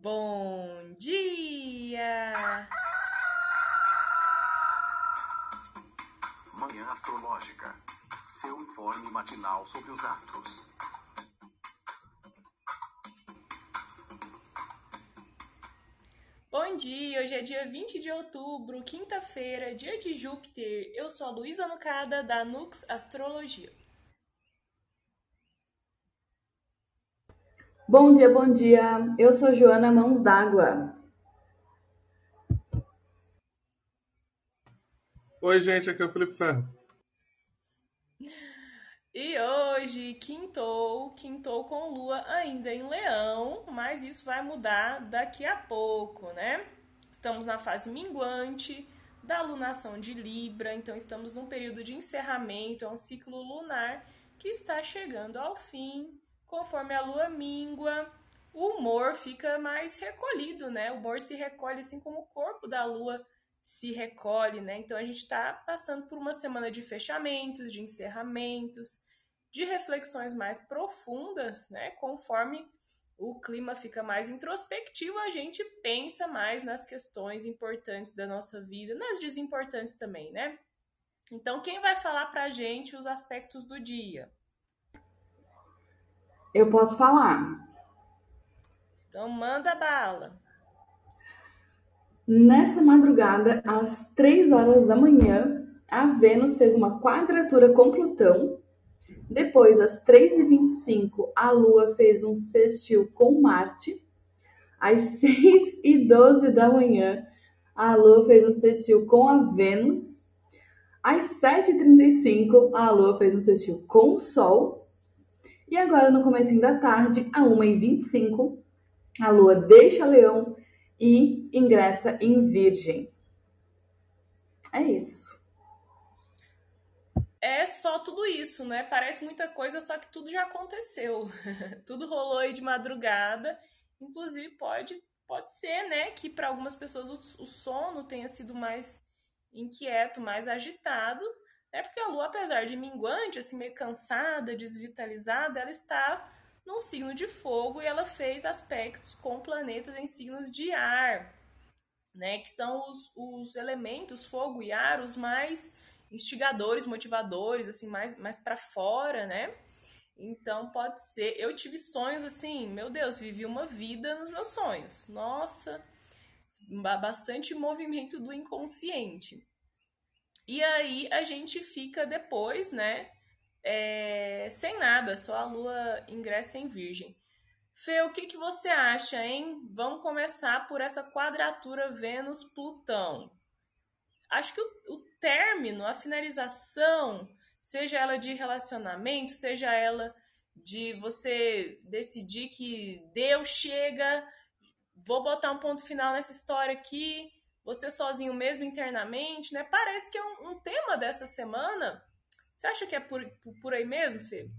Bom dia! Manhã Astrológica. Seu informe matinal sobre os astros. Bom dia! Hoje é dia 20 de outubro, quinta-feira, dia de Júpiter. Eu sou a Luísa Nucada, da Nux Astrologia. Bom dia, bom dia. Eu sou Joana Mãos d'Água. Oi, gente, aqui é o Felipe Ferro. E hoje, quintou, quintou com lua ainda em leão, mas isso vai mudar daqui a pouco, né? Estamos na fase minguante da lunação de Libra, então estamos num período de encerramento, é um ciclo lunar que está chegando ao fim. Conforme a lua mingua, o humor fica mais recolhido, né? O humor se recolhe assim como o corpo da lua se recolhe, né? Então a gente está passando por uma semana de fechamentos, de encerramentos, de reflexões mais profundas, né? Conforme o clima fica mais introspectivo, a gente pensa mais nas questões importantes da nossa vida, nas desimportantes também, né? Então, quem vai falar pra gente os aspectos do dia? Eu posso falar. Então, manda bala. Nessa madrugada, às 3 horas da manhã, a Vênus fez uma quadratura com Plutão. Depois, às 3h25, a Lua fez um sextil com Marte. Às 6 e 12 da manhã, a Lua fez um sextil com a Vênus. Às 7h35, a Lua fez um sextil com o Sol. E agora, no começo da tarde, a 1h25, a Lua deixa Leão e ingressa em Virgem. É isso. É só tudo isso, né? Parece muita coisa, só que tudo já aconteceu. tudo rolou aí de madrugada. Inclusive, pode, pode ser, né, que para algumas pessoas o, o sono tenha sido mais inquieto, mais agitado, é porque a Lua, apesar de minguante, assim, meio cansada, desvitalizada, ela está num signo de fogo e ela fez aspectos com planetas em signos de ar, né? Que são os, os elementos fogo e ar os mais instigadores, motivadores, assim, mais, mais para fora, né? Então pode ser. Eu tive sonhos assim, meu Deus, vivi uma vida nos meus sonhos. Nossa, bastante movimento do inconsciente. E aí a gente fica depois, né? É, sem nada, só a lua ingressa em virgem. Fê, o que, que você acha, hein? Vamos começar por essa quadratura Vênus-Plutão. Acho que o, o término, a finalização, seja ela de relacionamento, seja ela de você decidir que Deus chega, vou botar um ponto final nessa história aqui, você sozinho mesmo internamente, né? Parece que é um, um tema dessa semana. Você acha que é por, por aí mesmo, Fê?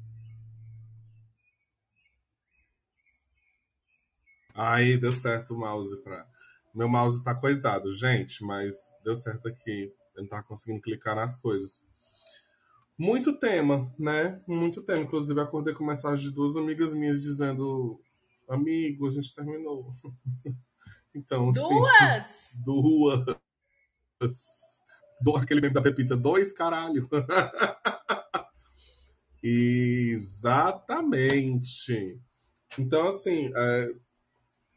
Aí deu certo o mouse para. Meu mouse tá coisado, gente, mas deu certo aqui. Eu não tava conseguindo clicar nas coisas. Muito tema, né? Muito tema. Inclusive, acordei com mensagem de duas amigas minhas dizendo: Amigo, a gente terminou. Então, duas? Sim, duas. Do, aquele meme da Pepita, dois caralho. Exatamente. Então, assim, é,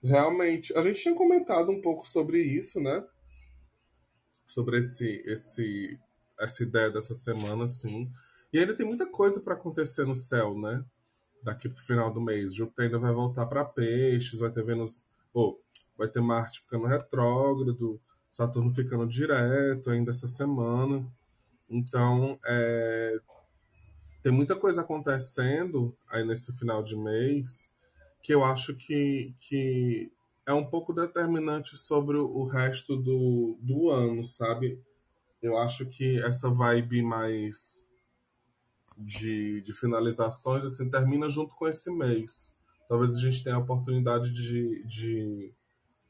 realmente, a gente tinha comentado um pouco sobre isso, né? Sobre esse, esse, essa ideia dessa semana, assim. E ainda tem muita coisa para acontecer no céu, né? Daqui pro final do mês. Júpiter ainda vai voltar para peixes, vai ter Vênus. Oh, vai ter Marte ficando retrógrado, Saturno ficando direto ainda essa semana. Então, é, tem muita coisa acontecendo aí nesse final de mês que eu acho que, que é um pouco determinante sobre o resto do, do ano, sabe? Eu acho que essa vibe mais de, de finalizações assim, termina junto com esse mês. Talvez a gente tenha a oportunidade de, de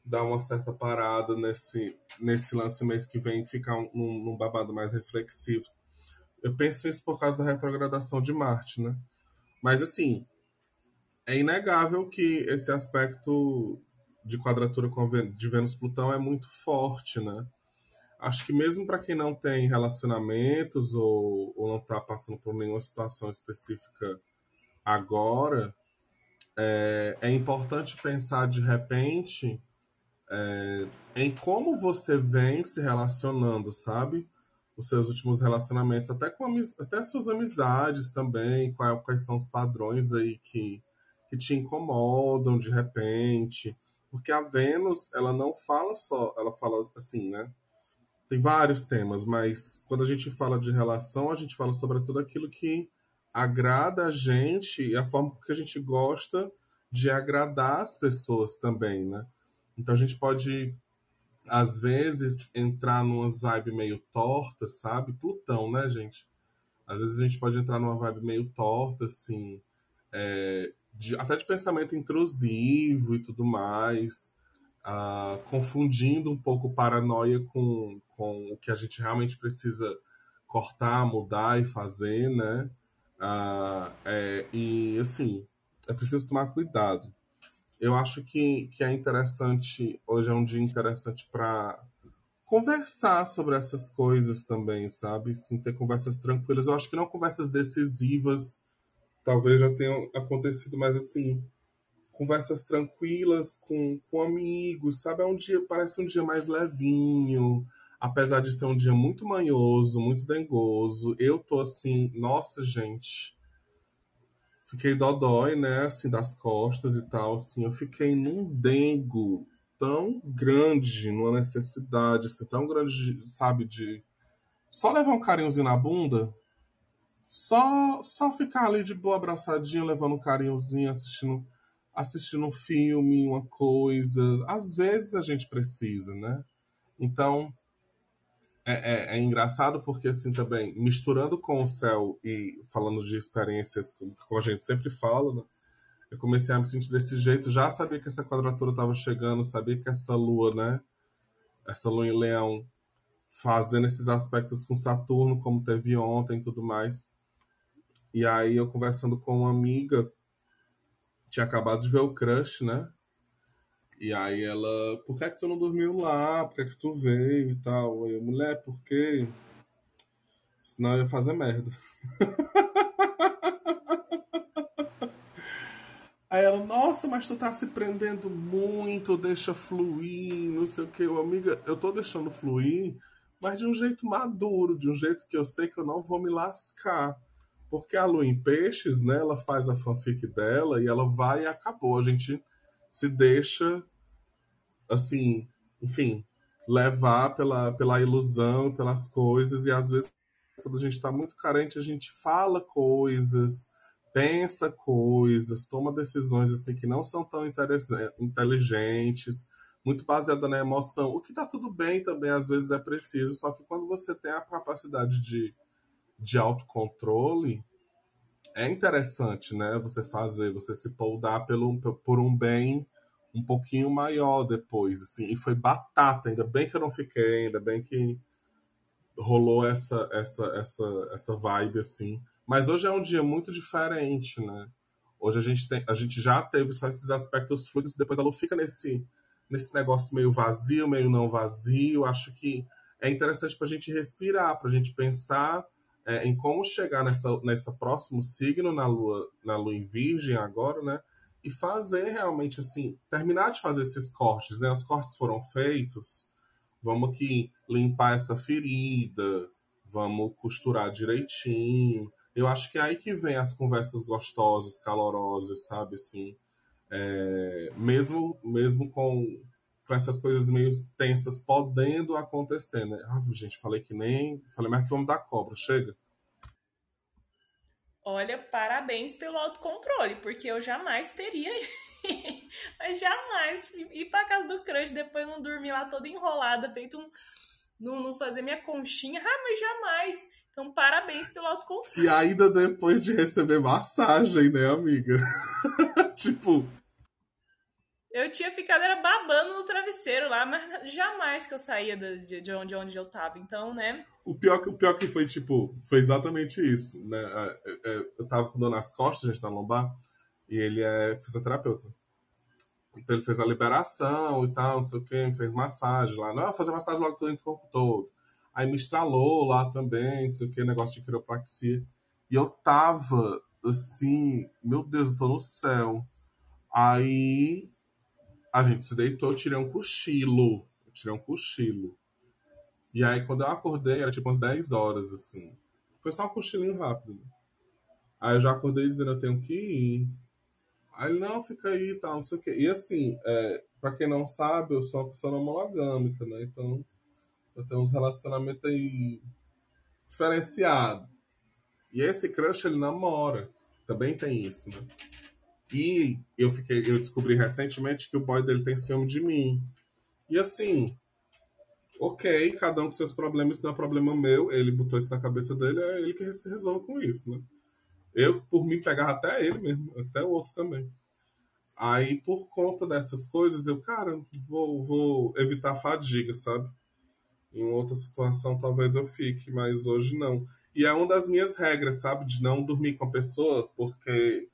dar uma certa parada nesse, nesse lance mês que vem, ficar um, num babado mais reflexivo. Eu penso isso por causa da retrogradação de Marte, né? Mas, assim, é inegável que esse aspecto de quadratura com de Vênus-Plutão é muito forte, né? Acho que mesmo para quem não tem relacionamentos ou, ou não está passando por nenhuma situação específica agora, é, é importante pensar de repente é, em como você vem se relacionando, sabe? Os seus últimos relacionamentos, até com até suas amizades também, quais, quais são os padrões aí que, que te incomodam de repente. Porque a Vênus, ela não fala só, ela fala assim, né? Tem vários temas, mas quando a gente fala de relação, a gente fala sobre tudo aquilo que agrada a gente e a forma que a gente gosta de agradar as pessoas também, né? Então a gente pode, às vezes, entrar numa vibe meio torta, sabe? Plutão, né, gente? Às vezes a gente pode entrar numa vibe meio torta, assim, é, de, até de pensamento intrusivo e tudo mais, uh, confundindo um pouco paranoia com, com o que a gente realmente precisa cortar, mudar e fazer, né? Uh, é, e assim, é preciso tomar cuidado eu acho que, que é interessante, hoje é um dia interessante para conversar sobre essas coisas também, sabe? Sim, ter conversas tranquilas. Eu acho que não conversas decisivas, talvez já tenham acontecido, mas assim, conversas tranquilas com, com amigos, sabe? É um dia, parece um dia mais levinho, apesar de ser um dia muito manhoso, muito dengoso. Eu tô assim, nossa, gente fiquei dodói, né, assim, das costas e tal, assim, eu fiquei num dengo tão grande, numa necessidade, assim, tão grande, sabe, de só levar um carinhozinho na bunda, só só ficar ali de boa abraçadinho, levando um carinhozinho, assistindo assistindo um filme, uma coisa, às vezes a gente precisa, né? Então, é, é, é, engraçado porque, assim, também, misturando com o céu e falando de experiências, como a gente sempre fala, né? eu comecei a me sentir desse jeito. Já sabia que essa quadratura estava chegando, sabia que essa lua, né? Essa lua em leão, fazendo esses aspectos com Saturno, como teve ontem e tudo mais. E aí, eu conversando com uma amiga, tinha acabado de ver o Crush, né? E aí ela, por que é que tu não dormiu lá? Por que é que tu veio e tal? Aí eu, mulher, por quê? Senão eu ia fazer merda. Aí ela, nossa, mas tu tá se prendendo muito, deixa fluir, não sei o que. Eu, amiga, eu tô deixando fluir, mas de um jeito maduro, de um jeito que eu sei que eu não vou me lascar. Porque a Lua em Peixes, né, ela faz a fanfic dela e ela vai e acabou. A gente se deixa assim, enfim, levar pela, pela ilusão, pelas coisas, e às vezes, quando a gente está muito carente, a gente fala coisas, pensa coisas, toma decisões assim que não são tão inteligentes, muito baseada na emoção, o que está tudo bem também, às vezes é preciso, só que quando você tem a capacidade de, de autocontrole, é interessante, né? Você fazer, você se poldar pelo, por um bem um pouquinho maior depois, assim, e foi batata, ainda bem que eu não fiquei, ainda bem que rolou essa essa essa essa vibe assim. Mas hoje é um dia muito diferente, né? Hoje a gente tem, a gente já teve só esses aspectos fluidos, depois ela fica nesse nesse negócio meio vazio, meio não vazio. Acho que é interessante para a gente respirar, para a gente pensar é, em como chegar nessa nessa próximo signo na lua na lua em Virgem agora, né? e fazer realmente assim, terminar de fazer esses cortes, né? Os cortes foram feitos, vamos aqui limpar essa ferida, vamos costurar direitinho. Eu acho que é aí que vem as conversas gostosas, calorosas, sabe assim, é, mesmo mesmo com, com essas coisas meio tensas podendo acontecer, né? Ah, gente, falei que nem, falei mais que vamos dar cobra, chega. Olha, parabéns pelo autocontrole, porque eu jamais teria. Mas jamais ir pra casa do crush depois não dormir lá toda enrolada, feito um. Não, não fazer minha conchinha. Ah, mas jamais. Então, parabéns pelo autocontrole. E ainda depois de receber massagem, né, amiga? tipo. Eu tinha ficado era babando no travesseiro lá, mas jamais que eu saía de, de, onde, de onde eu tava. Então, né? O pior, o pior que foi, tipo, foi exatamente isso, né? É, é, eu tava com dor nas costas, gente, na lombar, e ele é fisioterapeuta. Então ele fez a liberação e tal, não sei o quê, fez massagem lá. Não, fazer massagem logo todo o corpo todo. Aí me estralou lá também, não sei o que, negócio de quiropraxia. E eu tava assim, meu Deus, eu tô no céu. Aí a gente se deitou, eu tirei um cochilo. Eu tirei um cochilo. E aí quando eu acordei, era tipo umas 10 horas, assim. Foi só um cochilinho rápido. Aí eu já acordei dizendo, eu tenho que ir. Aí ele, não, fica aí e tal, não sei o quê. E assim, é, pra quem não sabe, eu sou uma pessoa não monogâmica, né? Então, eu tenho uns relacionamentos aí diferenciados. E esse crush, ele namora. Também tem isso, né? E eu fiquei, eu descobri recentemente que o boy dele tem ciúme de mim. E assim, ok, cada um com seus problemas, isso não é problema meu. Ele botou isso na cabeça dele, é ele que se resolve com isso, né? Eu, por mim, pegava até ele mesmo, até o outro também. Aí, por conta dessas coisas, eu, cara, vou, vou evitar fadiga, sabe? Em outra situação, talvez eu fique, mas hoje não. E é uma das minhas regras, sabe? De não dormir com a pessoa, porque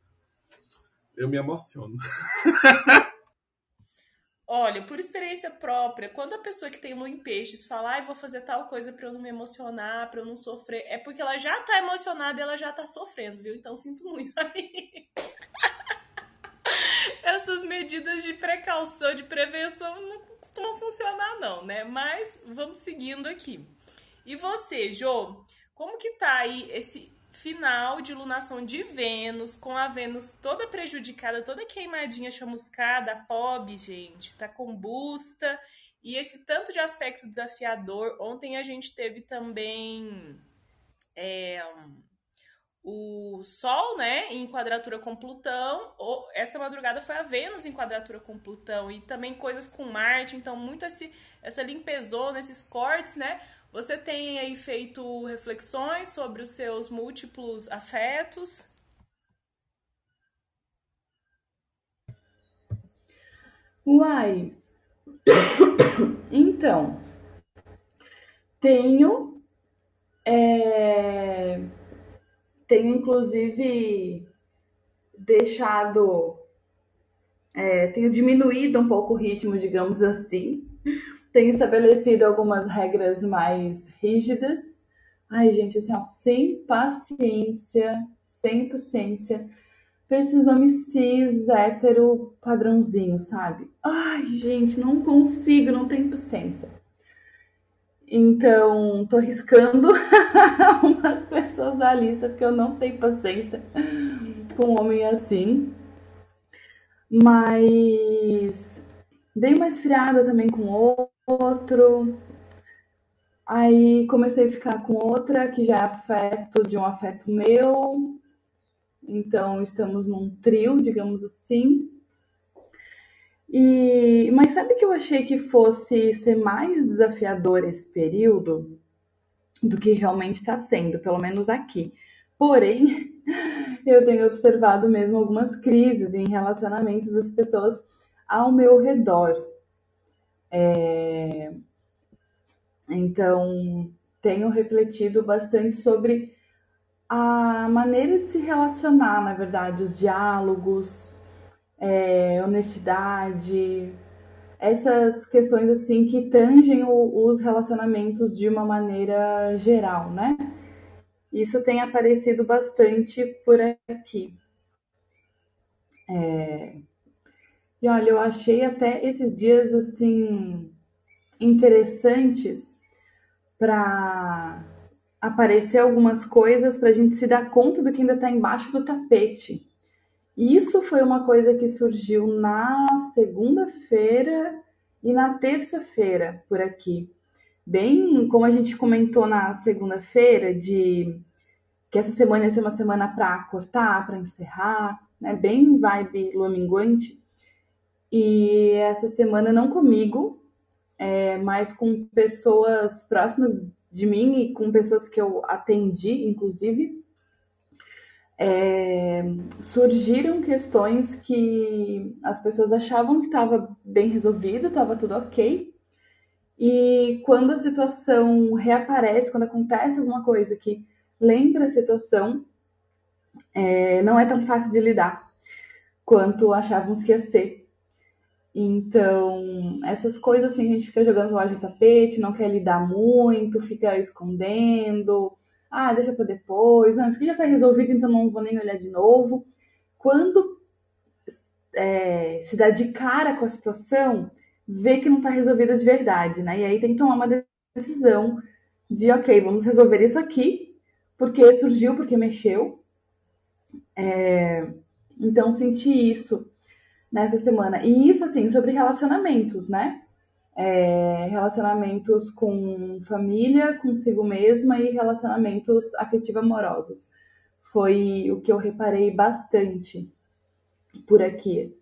eu me emociono. Olha, por experiência própria, quando a pessoa que tem lua em peixes fala, ah, vou fazer tal coisa para eu não me emocionar, para eu não sofrer, é porque ela já tá emocionada e ela já tá sofrendo, viu? Então sinto muito aí. Essas medidas de precaução, de prevenção não costumam funcionar não, né? Mas vamos seguindo aqui. E você, Jô, como que tá aí esse final de lunação de Vênus, com a Vênus toda prejudicada, toda queimadinha, chamuscada, pobre, gente, tá combusta. E esse tanto de aspecto desafiador. Ontem a gente teve também é, o Sol, né, em quadratura com Plutão. Essa madrugada foi a Vênus em quadratura com Plutão. E também coisas com Marte. Então, muito esse, essa limpezona, esses cortes, né? Você tem aí feito reflexões sobre os seus múltiplos afetos? Uai. Então, tenho. É, tenho inclusive deixado. É, tenho diminuído um pouco o ritmo, digamos assim, tenho estabelecido algumas regras mais rígidas. Ai, gente, assim, ó, sem paciência, sem paciência pra esses homens cis, hétero, padrãozinho, sabe? Ai, gente, não consigo, não tenho paciência. Então, tô arriscando umas pessoas da lista, porque eu não tenho paciência com um homem assim. Mas dei uma esfriada também com outro. Aí comecei a ficar com outra que já é afeto de um afeto meu. Então estamos num trio, digamos assim. E mas sabe que eu achei que fosse ser mais desafiador esse período do que realmente está sendo, pelo menos aqui. Porém, eu tenho observado mesmo algumas crises em relacionamentos das pessoas ao meu redor. É... Então, tenho refletido bastante sobre a maneira de se relacionar, na verdade, os diálogos, é, honestidade, essas questões assim que tangem o, os relacionamentos de uma maneira geral, né? Isso tem aparecido bastante por aqui. É, e olha, eu achei até esses dias assim interessantes para aparecer algumas coisas para a gente se dar conta do que ainda está embaixo do tapete. Isso foi uma coisa que surgiu na segunda-feira e na terça-feira por aqui. Bem, como a gente comentou na segunda-feira, de que essa semana ia ser uma semana para cortar, para encerrar, né? Bem vibe lua. E essa semana não comigo, é, mas com pessoas próximas de mim e com pessoas que eu atendi, inclusive, é, surgiram questões que as pessoas achavam que estava bem resolvido, estava tudo ok. E quando a situação reaparece, quando acontece alguma coisa que lembra a situação, é, não é tão fácil de lidar quanto achávamos que ia ser. Então, essas coisas assim, a gente fica jogando loja de tapete, não quer lidar muito, fica escondendo. Ah, deixa para depois. Não, isso aqui já está resolvido, então não vou nem olhar de novo. Quando é, se dá de cara com a situação, vê que não está resolvida de verdade, né? E aí tem que tomar uma decisão de, ok, vamos resolver isso aqui, porque surgiu, porque mexeu. É, então, senti isso nessa semana. E isso, assim, sobre relacionamentos, né? É, relacionamentos com família, consigo mesma e relacionamentos afetivo-amorosos. Foi o que eu reparei bastante por aqui.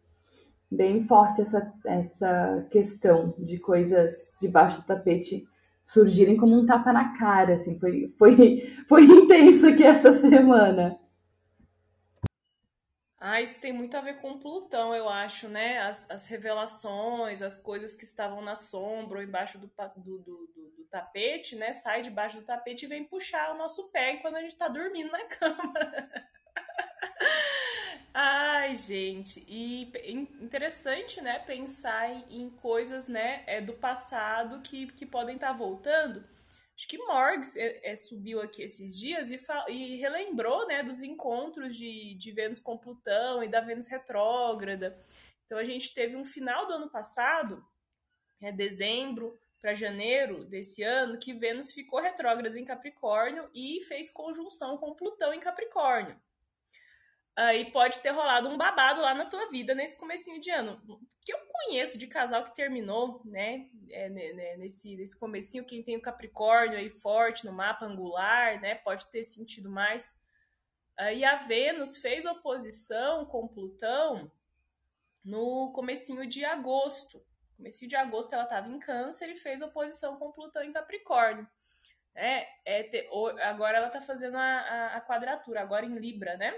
Bem forte essa, essa questão de coisas debaixo do tapete surgirem como um tapa na cara, assim, foi, foi, foi intenso aqui essa semana. Ah, isso tem muito a ver com Plutão, eu acho, né? As, as revelações, as coisas que estavam na sombra ou embaixo do, do, do, do, tapete, né? Sai debaixo do tapete e vem puxar o nosso pé quando a gente tá dormindo na cama. Ai, gente, e interessante, né, pensar em coisas, né, é, do passado que, que podem estar tá voltando. Acho que Morgs é, é, subiu aqui esses dias e, e, relembrou, né, dos encontros de, de Vênus com Plutão e da Vênus retrógrada. Então a gente teve um final do ano passado, é dezembro para janeiro desse ano, que Vênus ficou retrógrada em Capricórnio e fez conjunção com Plutão em Capricórnio aí pode ter rolado um babado lá na tua vida nesse comecinho de ano. Que eu conheço de casal que terminou, né, é, né, nesse, nesse comecinho, quem tem o Capricórnio aí forte no mapa angular, né, pode ter sentido mais. Aí a Vênus fez oposição com Plutão no comecinho de agosto. Comecinho de agosto ela estava em câncer e fez oposição com Plutão em Capricórnio. É, é agora ela está fazendo a, a, a quadratura, agora em Libra, né?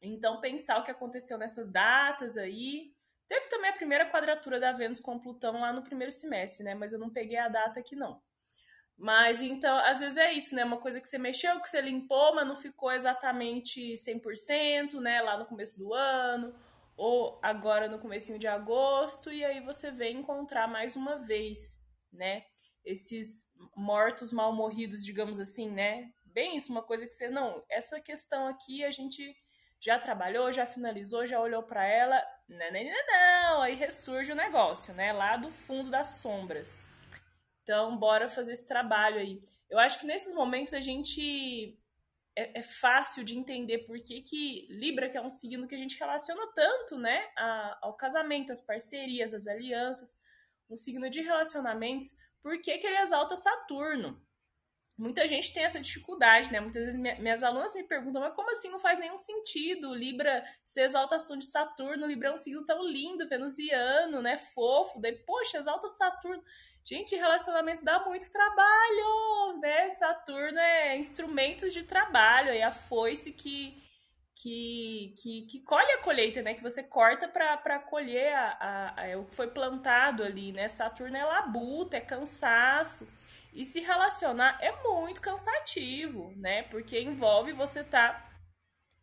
Então, pensar o que aconteceu nessas datas aí. Teve também a primeira quadratura da Vênus com Plutão lá no primeiro semestre, né? Mas eu não peguei a data aqui, não. Mas então, às vezes é isso, né? Uma coisa que você mexeu, que você limpou, mas não ficou exatamente 100%, né? Lá no começo do ano, ou agora no comecinho de agosto, e aí você vem encontrar mais uma vez, né? Esses mortos mal morridos, digamos assim, né? Bem isso, uma coisa que você não, essa questão aqui a gente já trabalhou, já finalizou, já olhou para ela. Não, não, não, não, aí ressurge o negócio, né? Lá do fundo das sombras. Então, bora fazer esse trabalho aí. Eu acho que nesses momentos a gente é, é, fácil de entender por que, que Libra, que é um signo que a gente relaciona tanto, né, a, ao casamento, às parcerias, às alianças, um signo de relacionamentos, por que, que ele exalta Saturno? Muita gente tem essa dificuldade, né? Muitas vezes minhas alunas me perguntam, mas como assim não faz nenhum sentido Libra ser exaltação de Saturno? Libra é um signo tão lindo, venusiano, né? Fofo. Daí, poxa, exalta Saturno. Gente, relacionamento dá muito trabalho, né? Saturno é instrumento de trabalho, é a foice que, que, que, que colhe a colheita, né? Que você corta para colher a, a, a, o que foi plantado ali, né? Saturno é labuta, é cansaço. E se relacionar é muito cansativo, né? Porque envolve você estar tá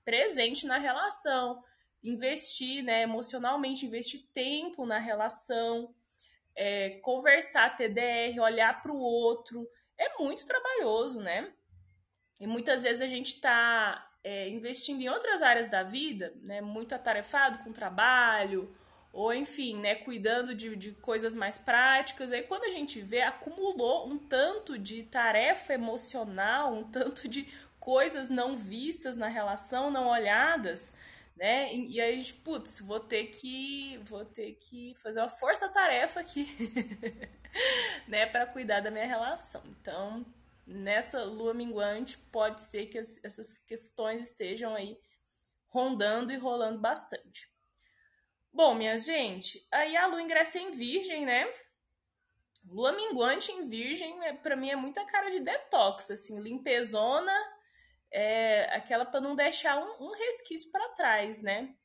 presente na relação, investir, né, emocionalmente, investir tempo na relação, é, conversar, TDR, olhar para o outro. É muito trabalhoso, né? E muitas vezes a gente está é, investindo em outras áreas da vida, né? Muito atarefado com trabalho, ou enfim, né, cuidando de, de coisas mais práticas. Aí quando a gente vê, acumulou um tanto de tarefa emocional, um tanto de coisas não vistas na relação, não olhadas, né? E, e aí a gente, putz, vou ter que vou ter que fazer uma força-tarefa aqui, né, para cuidar da minha relação. Então, nessa lua minguante, pode ser que as, essas questões estejam aí rondando e rolando bastante. Bom, minha gente, aí a lua ingressa em virgem, né? Lua minguante em virgem, é, para mim é muita cara de detox, assim, limpezona, é aquela para não deixar um, um resquício para trás, né?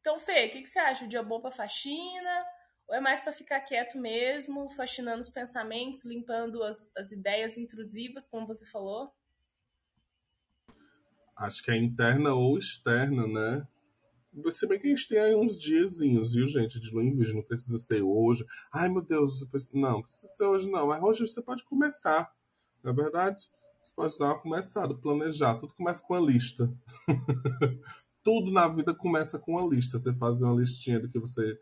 Então, Fê, o que, que você acha? O dia bom pra faxina? Ou é mais para ficar quieto mesmo, faxinando os pensamentos, limpando as, as ideias intrusivas, como você falou? Acho que é interna ou externa, né? Se bem que a gente tem aí uns diazinhos, viu, gente, de lua em virgem. Não precisa ser hoje. Ai, meu Deus, não, precisa ser hoje, não. Mas hoje você pode começar, não é verdade? Você pode dar uma começada, planejar. Tudo começa com a lista. Tudo na vida começa com uma lista. Você fazer uma listinha do que você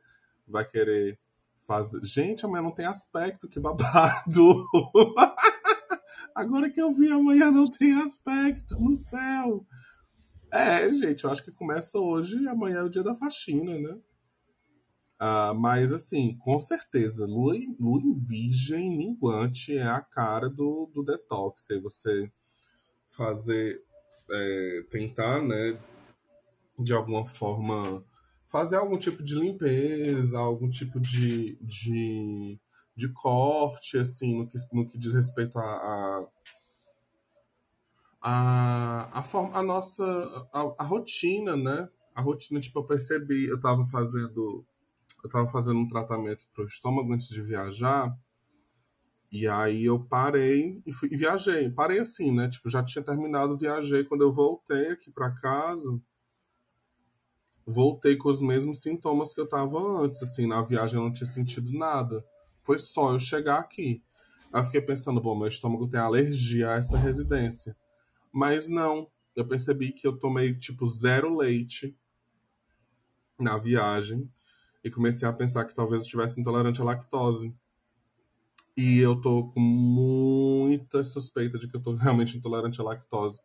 vai querer fazer. Gente, amanhã não tem aspecto, que babado! Agora que eu vi, amanhã não tem aspecto no céu. É, gente, eu acho que começa hoje e amanhã é o dia da faxina, né? Ah, mas, assim, com certeza, lua, lua em virgem minguante é a cara do, do detox. Aí você fazer, é, tentar, né, de alguma forma, fazer algum tipo de limpeza, algum tipo de, de, de corte, assim, no que, no que diz respeito a, a a, a, forma, a nossa a, a rotina, né? A rotina, tipo, eu percebi, eu tava fazendo eu tava fazendo um tratamento pro estômago antes de viajar, e aí eu parei e, fui, e viajei. Parei assim, né? Tipo, já tinha terminado, viajei. Quando eu voltei aqui para casa, voltei com os mesmos sintomas que eu tava antes, assim, na viagem eu não tinha sentido nada. Foi só eu chegar aqui. Aí eu fiquei pensando, bom, meu estômago tem alergia a essa residência. Mas não, eu percebi que eu tomei tipo zero leite na viagem e comecei a pensar que talvez eu estivesse intolerante à lactose. E eu tô com muita suspeita de que eu tô realmente intolerante à lactose.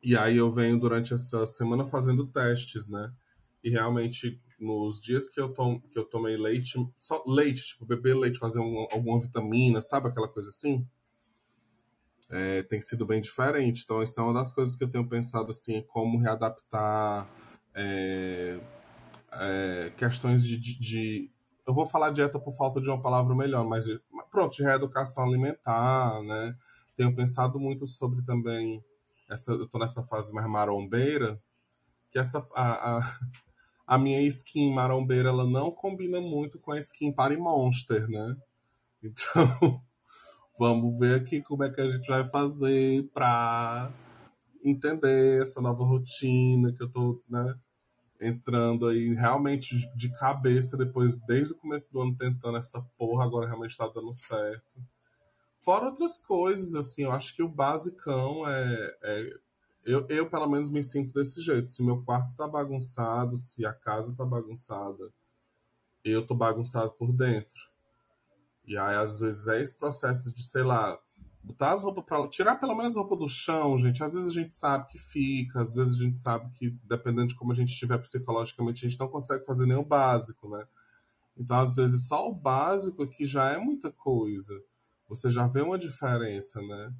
E aí eu venho durante essa semana fazendo testes, né? E realmente nos dias que eu, tom, que eu tomei leite, só leite, tipo beber leite, fazer um, alguma vitamina, sabe aquela coisa assim? É, tem sido bem diferente. Então, isso é uma das coisas que eu tenho pensado assim, como readaptar é, é, questões de, de, de, Eu vou falar dieta por falta de uma palavra melhor, mas pronto, de reeducação alimentar, né? Tenho pensado muito sobre também. Essa, eu tô nessa fase mais marombeira, que essa. A, a, a minha skin marombeira ela não combina muito com a skin Party Monster, né? Então, vamos ver aqui como é que a gente vai fazer para entender essa nova rotina que eu tô, né, entrando aí realmente de cabeça depois, desde o começo do ano, tentando essa porra, agora realmente tá dando certo. Fora outras coisas, assim, eu acho que o basicão é. é eu, eu, pelo menos, me sinto desse jeito. Se meu quarto tá bagunçado, se a casa tá bagunçada, eu tô bagunçado por dentro. E aí, às vezes, é esse processo de, sei lá, botar as roupas pra Tirar pelo menos a roupa do chão, gente. Às vezes a gente sabe que fica, às vezes a gente sabe que, dependendo de como a gente estiver psicologicamente, a gente não consegue fazer nem o básico, né? Então, às vezes, só o básico aqui já é muita coisa. Você já vê uma diferença, né?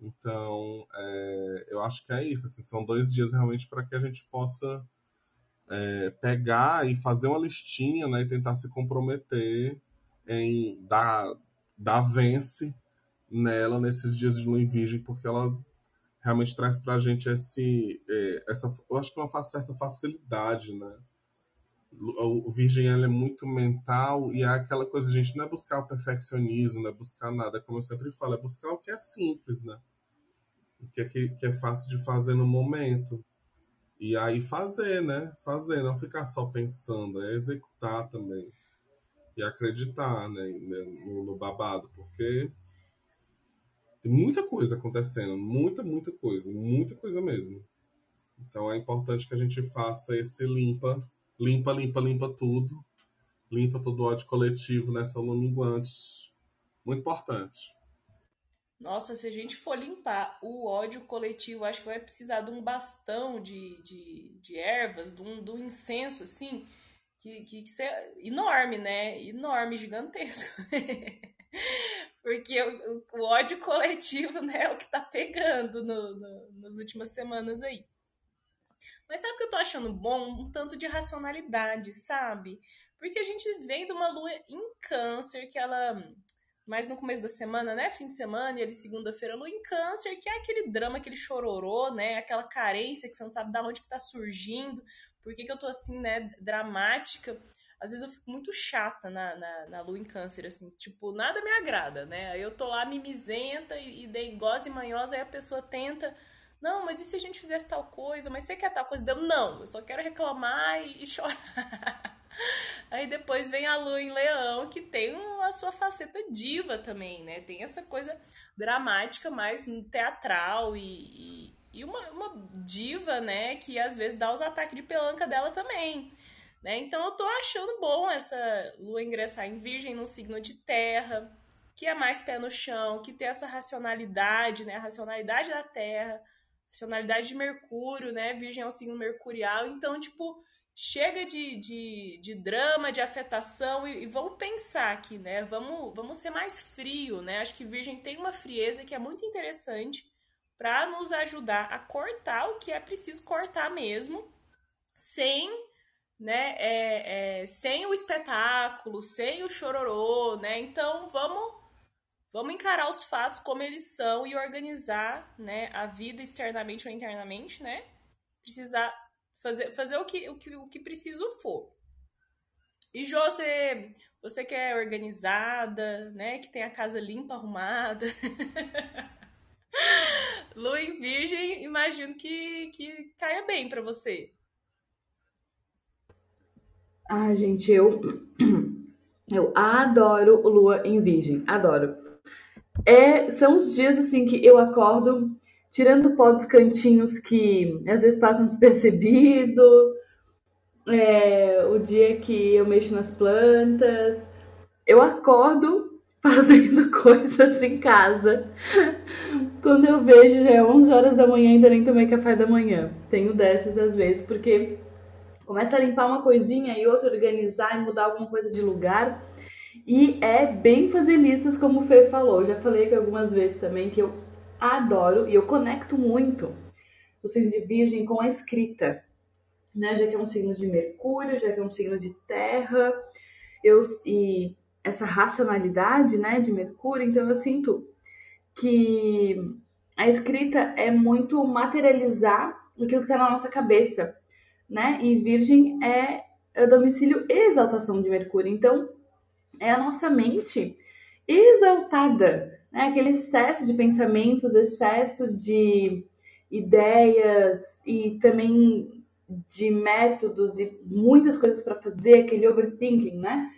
Então, é, eu acho que é isso. Assim, são dois dias realmente para que a gente possa é, pegar e fazer uma listinha, né? E tentar se comprometer em dar, dar vence nela nesses dias de lua em virgem, porque ela realmente traz pra gente esse, é, essa, eu acho que é uma certa facilidade, né? O virgem ela é muito mental e é aquela coisa, gente, não é buscar o perfeccionismo, não é buscar nada, como eu sempre falo, é buscar o que é simples, né? O que é, que, que é fácil de fazer no momento. E aí fazer, né? Fazer, não ficar só pensando, é executar também e acreditar né, no, no, babado, porque tem muita coisa acontecendo, muita, muita coisa, muita coisa mesmo. Então é importante que a gente faça esse limpa, limpa, limpa, limpa tudo, limpa todo o ódio coletivo nessa lua minguante. Muito importante. Nossa, se a gente for limpar o ódio coletivo, acho que vai precisar de um bastão de, de, de ervas, de um, um incenso, assim, que, que, que é enorme, né? Enorme, gigantesco. Porque o, o, ódio coletivo né, é o que tá pegando no, no, nas últimas semanas aí. Mas sabe o que eu tô achando bom? Um tanto de racionalidade, sabe? Porque a gente vem de uma lua em câncer, que ela. Mais no começo da semana, né? Fim de semana e ali segunda-feira, lua em câncer, que é aquele drama, aquele chororô, né? Aquela carência que você não sabe de onde que tá surgindo por que, que eu tô assim, né, dramática? Às vezes eu fico muito chata na, na, na lua em câncer, assim, tipo, nada me agrada, né? Aí eu tô lá mimizenta e, e dengosa e manhosa, aí a pessoa tenta Não, mas e se a gente fizesse tal coisa? Mas você quer tal coisa? Eu, não, eu só quero reclamar e, e chorar. Aí depois vem a Lua em Leão, que tem a sua faceta diva também, né? Tem essa coisa dramática, mais teatral e, e, e uma, uma, diva, né? Que às vezes dá os ataques de pelanca dela também. Né? Então eu tô achando bom essa Lua ingressar em Virgem no signo de terra, que é mais pé no chão, que tem essa racionalidade, né? A racionalidade da terra, racionalidade de Mercúrio, né? Virgem é um signo mercurial, então, tipo chega de, de, de drama, de afetação e, e, vamos pensar aqui, né? Vamos, vamos ser mais frio, né? Acho que Virgem tem uma frieza que é muito interessante para nos ajudar a cortar o que é preciso cortar mesmo, sem, né? É, é, sem o espetáculo, sem o chororô, né? Então vamos vamos encarar os fatos como eles são e organizar, né? A vida externamente ou internamente, né? Precisar fazer, fazer o, que, o, que, o que preciso for. E Jô, você, você que é organizada, né? Que tem a casa limpa, arrumada. Lua em Virgem, imagino que, que caia bem para você. Ah, gente, eu eu adoro Lua em Virgem, adoro. É, são os dias assim que eu acordo tirando pó dos cantinhos que às vezes passam despercebido, é, o dia que eu mexo nas plantas, eu acordo fazendo coisas em casa. Quando eu vejo já é 11 horas da manhã ainda nem tomei café da manhã. Tenho dessas às vezes, porque começa a limpar uma coisinha e outra, organizar e mudar alguma coisa de lugar. E é bem fazer listas, como o Fê falou. Já falei que algumas vezes também que eu adoro e eu conecto muito o signo de Virgem com a escrita, né? Já que é um signo de Mercúrio, já que é um signo de Terra, eu e essa racionalidade, né, de Mercúrio, então eu sinto que a escrita é muito materializar aquilo que está na nossa cabeça, né? E Virgem é o domicílio e exaltação de Mercúrio, então é a nossa mente exaltada, né? aquele excesso de pensamentos, excesso de ideias e também de métodos e muitas coisas para fazer, aquele overthinking, né?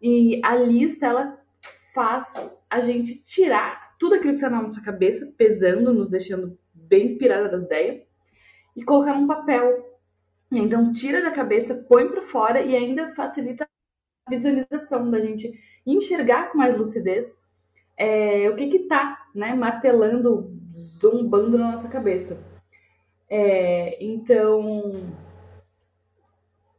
E a lista ela faz a gente tirar tudo aquilo que está na nossa cabeça, pesando, nos deixando bem pirada das ideias, e colocar num papel. Então tira da cabeça, põe para fora e ainda facilita a visualização da gente enxergar com mais lucidez é, o que que tá, né, martelando, zombando na nossa cabeça. É, então,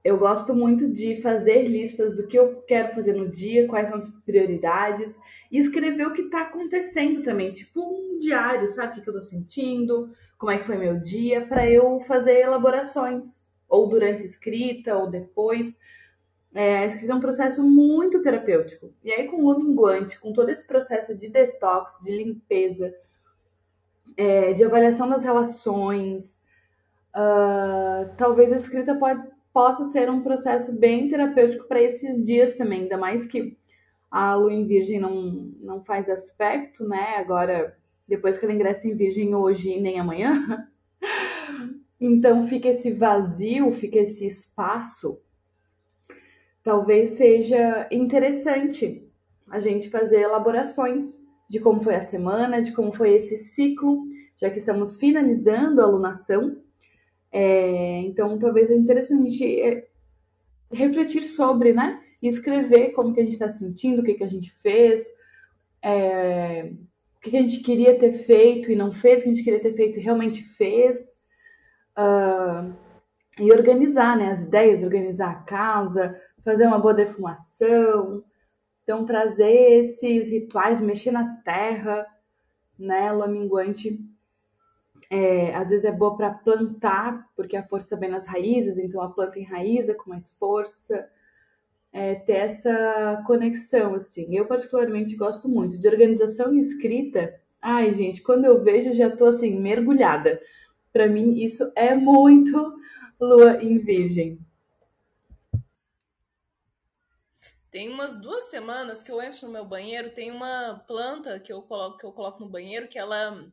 eu gosto muito de fazer listas do que eu quero fazer no dia, quais são as prioridades, e escrever o que está acontecendo também, tipo um diário, sabe? O que, eu tô sentindo, como é que foi meu dia, para eu fazer elaborações, ou durante a escrita, ou depois. É, a escrita é um processo muito terapêutico. E aí, com o minguante, com todo esse processo de detox, de limpeza, é, de avaliação das relações, uh, talvez a escrita pode, possa ser um processo bem terapêutico para esses dias também, ainda mais que a lua em virgem não, não faz aspecto, né? Agora, depois que ela ingressa em virgem hoje e nem amanhã. então fica esse vazio, fica esse espaço talvez seja interessante a gente fazer elaborações de como foi a semana, de como foi esse ciclo, já que estamos finalizando a alunação. É, então, talvez seja interessante é, refletir sobre, né? E escrever como que a gente está sentindo, o que, que a gente fez, é, o que, que a gente queria ter feito e não fez, o que a gente queria ter feito e realmente fez. Uh, e organizar né, as ideias, organizar a casa, fazer uma boa defumação. Então, trazer esses rituais, mexer na terra, né? Lua minguante, é, às vezes é boa para plantar, porque a força também nas raízes, então a planta enraiza com mais força. É, ter essa conexão, assim. Eu, particularmente, gosto muito de organização e escrita. Ai, gente, quando eu vejo, já tô, assim, mergulhada. Para mim, isso é muito lua em virgem. Tem umas duas semanas que eu entro no meu banheiro, tem uma planta que eu coloco, que eu coloco no banheiro que ela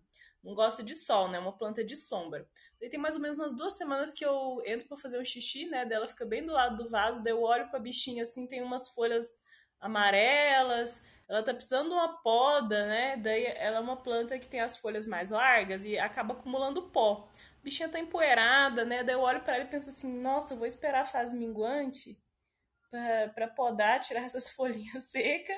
não gosta de sol, né? Uma planta de sombra. Daí tem mais ou menos umas duas semanas que eu entro para fazer um xixi, né? Dela fica bem do lado do vaso, daí eu olho pra bichinha assim, tem umas folhas amarelas. Ela tá precisando de uma poda, né? Daí ela é uma planta que tem as folhas mais largas e acaba acumulando pó. A bichinha tá empoeirada, né? Daí eu olho para ela e penso assim: nossa, eu vou esperar a fase minguante para podar, tirar essas folhinhas secas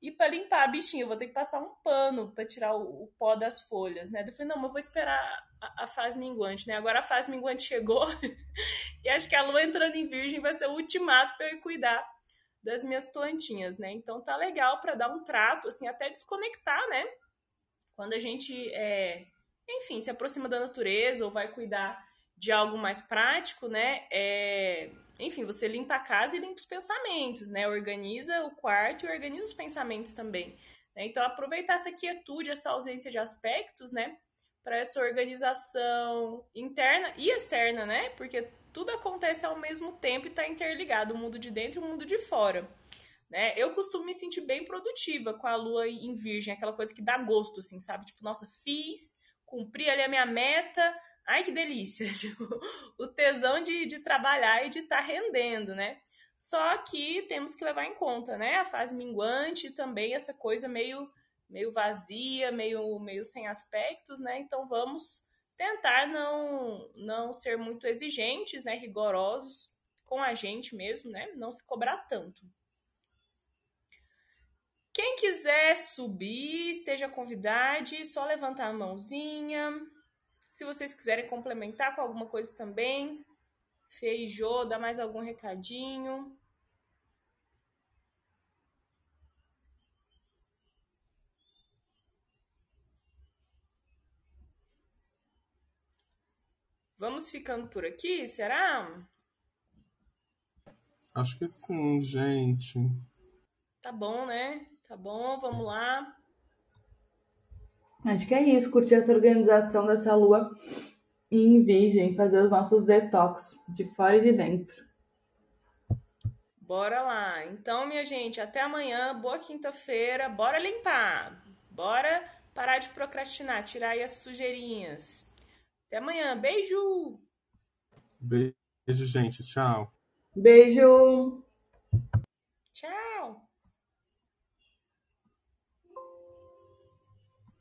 e para limpar a bichinha, eu vou ter que passar um pano para tirar o, o, pó das folhas, né? Eu falei, não, mas vou esperar a, a, fase minguante, né? Agora a fase minguante chegou e acho que a lua entrando em virgem vai ser o ultimato para eu cuidar das minhas plantinhas, né? Então tá legal para dar um trato, assim, até desconectar, né? Quando a gente, é, enfim, se aproxima da natureza ou vai cuidar de algo mais prático, né? É, enfim, você limpa a casa e limpa os pensamentos, né? Organiza o quarto e organiza os pensamentos também. Né? Então, aproveitar essa quietude, essa ausência de aspectos, né? Para essa organização interna e externa, né? Porque tudo acontece ao mesmo tempo e está interligado, o mundo de dentro e o mundo de fora. Né? Eu costumo me sentir bem produtiva com a lua em virgem, aquela coisa que dá gosto, assim, sabe? Tipo, nossa, fiz, cumpri ali a minha meta, Ai, que delícia! Tipo, o tesão de, de trabalhar e de estar tá rendendo, né? Só que temos que levar em conta, né? A fase minguante também essa coisa meio, meio vazia, meio, meio sem aspectos, né? Então vamos tentar não, não ser muito exigentes, né? Rigorosos com a gente mesmo, né? Não se cobrar tanto. Quem quiser subir, esteja convidado, só levantar a mãozinha. Se vocês quiserem complementar com alguma coisa também, Feijô, dá mais algum recadinho? Vamos ficando por aqui, será? Acho que sim, gente. Tá bom, né? Tá bom, vamos lá. Acho que é isso, curtir essa organização dessa lua em virgem, fazer os nossos detox de fora e de dentro. Bora lá. Então, minha gente, até amanhã, boa quinta-feira, bora limpar. Bora parar de procrastinar, tirar aí as sujeirinhas. Até amanhã, beijo. Beijo, gente, tchau. Beijo. Tchau.